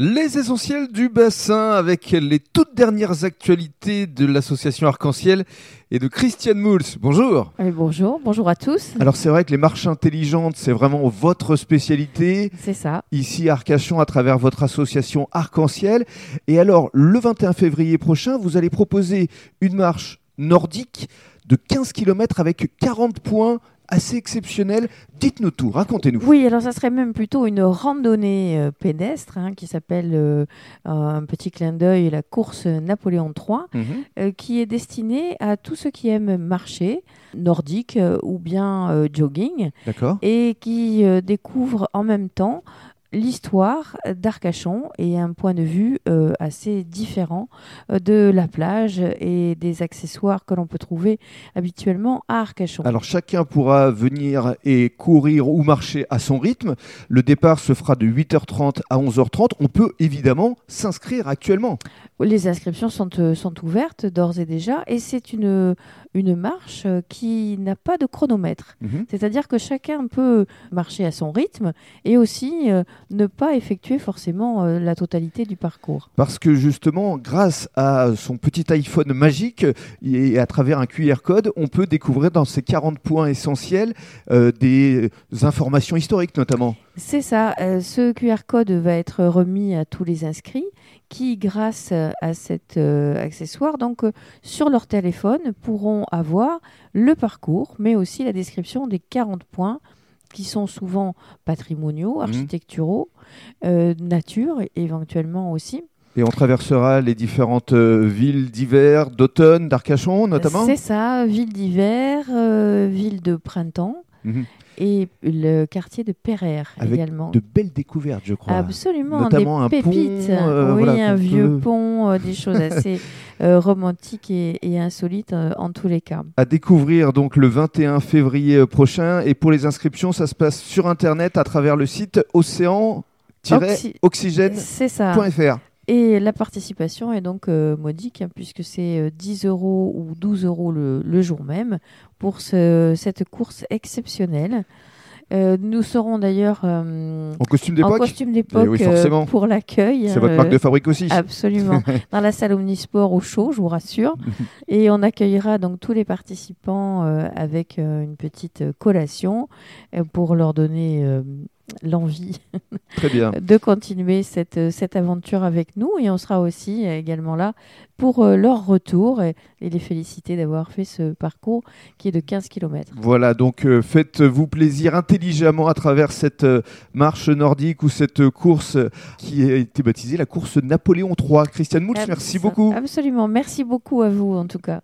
Les essentiels du bassin avec les toutes dernières actualités de l'association Arc-en-Ciel et de Christiane Mouls. Bonjour. Oui, bonjour, bonjour à tous. Alors c'est vrai que les marches intelligentes, c'est vraiment votre spécialité. C'est ça. Ici à Arcachon à travers votre association Arc-en-Ciel. Et alors le 21 février prochain, vous allez proposer une marche nordique de 15 km avec 40 points assez exceptionnel. Dites-nous tout, racontez-nous. Oui, alors ça serait même plutôt une randonnée euh, pédestre hein, qui s'appelle euh, un petit clin d'œil la course Napoléon III, Mhm. euh, qui est destinée à tous ceux qui aiment marcher, nordique ou bien jogging, D'accord. et qui découvrent en même temps l'histoire d'Arcachon et un point de vue euh, assez différent euh, de la plage et des accessoires que l'on peut trouver habituellement à Arcachon. Alors chacun pourra venir et courir ou marcher à son rythme. Le départ se fera de 8h30 à 11h30. On peut évidemment s'inscrire actuellement. Les inscriptions sont, euh, sont ouvertes d'ores et déjà et c'est une, une marche qui n'a pas de chronomètre. Mhm. C'est-à-dire que chacun peut marcher à son rythme et aussi euh, ne pas effectuer forcément euh, la totalité du parcours. Parce que justement, grâce à son petit iPhone magique et à travers un QR code, on peut découvrir dans ces 40 points essentiels euh, des informations historiques notamment. C'est ça, euh, ce QR code va être remis à tous les inscrits qui, grâce à cet euh, accessoire, donc euh, sur leur téléphone, pourront avoir le parcours, mais aussi la description des 40 points qui sont souvent patrimoniaux, architecturaux, euh, nature éventuellement aussi. Et on traversera les différentes euh, villes d'hiver, d'automne, d'Arcachon notamment? C'est ça, ville d'hiver, euh, ville de printemps Mhm. et le quartier de Pereire Avec également. De belles découvertes, je crois. Absolument, Notamment un des pont, pépites. euh, oui, voilà, un vieux peut- pont, euh, des choses assez euh, romantiques et, et insolites en tous les cas. à découvrir donc le 21 février prochain. Et pour les inscriptions, ça se passe sur Internet à travers le site océan-oxygène.fr. C'est ça. Et la participation est donc euh, modique, hein, puisque c'est euh, 10 euros ou 12 euros le, le jour même pour ce- cette course exceptionnelle. Euh, nous serons d'ailleurs euh, En costume en d'époque costume d'époque Eh oui, euh, pour l'accueil. C'est votre euh, marque de fabrique aussi. Absolument. Dans la salle Omnisport au chaud, je vous rassure. Et on accueillera donc tous les participants euh, avec euh, une petite euh, collation euh, pour leur donner euh, l'envie Très bien. de continuer cette, euh, cette aventure avec nous. Et on sera aussi également là pour euh, leur retour et, et les féliciter d'avoir fait ce parcours qui est de 15 km. Voilà, donc euh, faites-vous plaisir intelligemment à travers cette euh, marche nordique ou cette course qui a été baptisée la course Napoléon III. Christiane Mouls, merci beaucoup. Absolument. Merci beaucoup à vous en tout cas.